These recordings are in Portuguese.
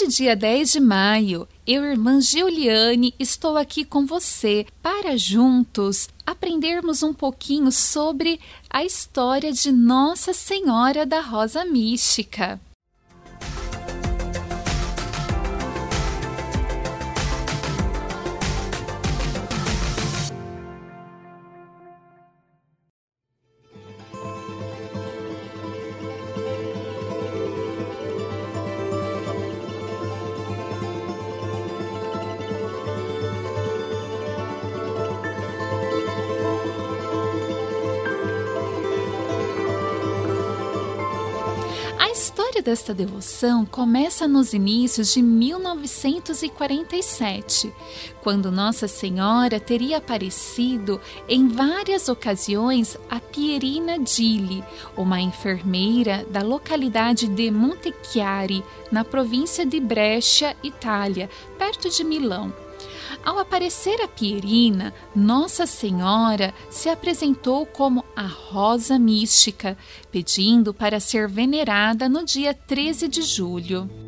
Hoje, dia 10 de maio, eu, irmã Giuliane, estou aqui com você para juntos aprendermos um pouquinho sobre a história de Nossa Senhora da Rosa Mística. A história desta devoção começa nos inícios de 1947, quando Nossa Senhora teria aparecido em várias ocasiões a Pierina Dilli, uma enfermeira da localidade de Montechiari, na província de Brescia, Itália, perto de Milão. Ao aparecer a Pierina, Nossa Senhora se apresentou como a Rosa Mística, pedindo para ser venerada no dia 13 de julho.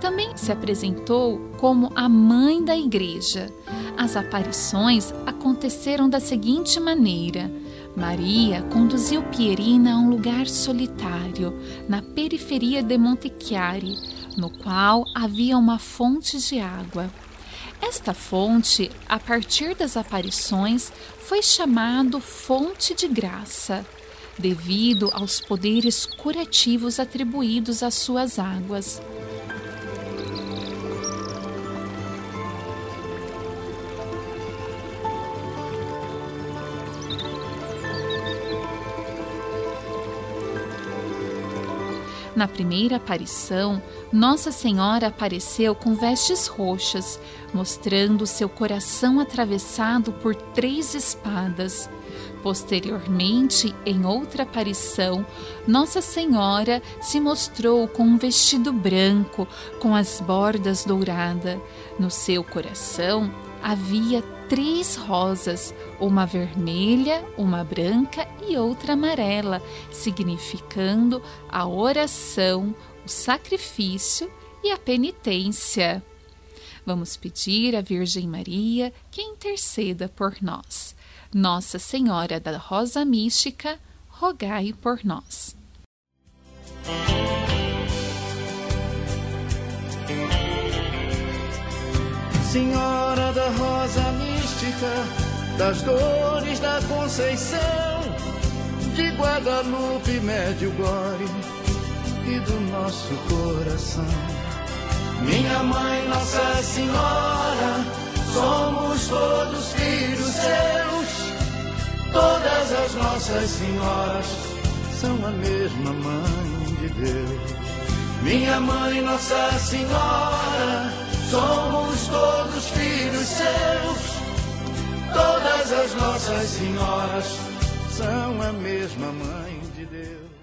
Também se apresentou como a mãe da igreja. As aparições aconteceram da seguinte maneira: Maria conduziu Pierina a um lugar solitário, na periferia de Montechiari, no qual havia uma fonte de água. Esta fonte, a partir das aparições, foi chamado Fonte de Graça, devido aos poderes curativos atribuídos às suas águas. Na primeira aparição, Nossa Senhora apareceu com vestes roxas, mostrando seu coração atravessado por três espadas. Posteriormente, em outra aparição, Nossa Senhora se mostrou com um vestido branco com as bordas douradas. No seu coração havia três rosas, uma vermelha, uma branca e outra amarela, significando a oração, o sacrifício e a penitência. Vamos pedir à Virgem Maria que interceda por nós. Nossa Senhora da Rosa Mística, rogai por nós. Rosa Das dores da Conceição, de Guadalupe, Médio Gore e do nosso coração. Minha mãe, Nossa Senhora, somos todos filhos seus, todas as nossas senhoras são a mesma mãe de Deus. Minha mãe, Nossa Senhora, Somos todos filhos seus, as nossas senhoras são a mesma mãe de Deus.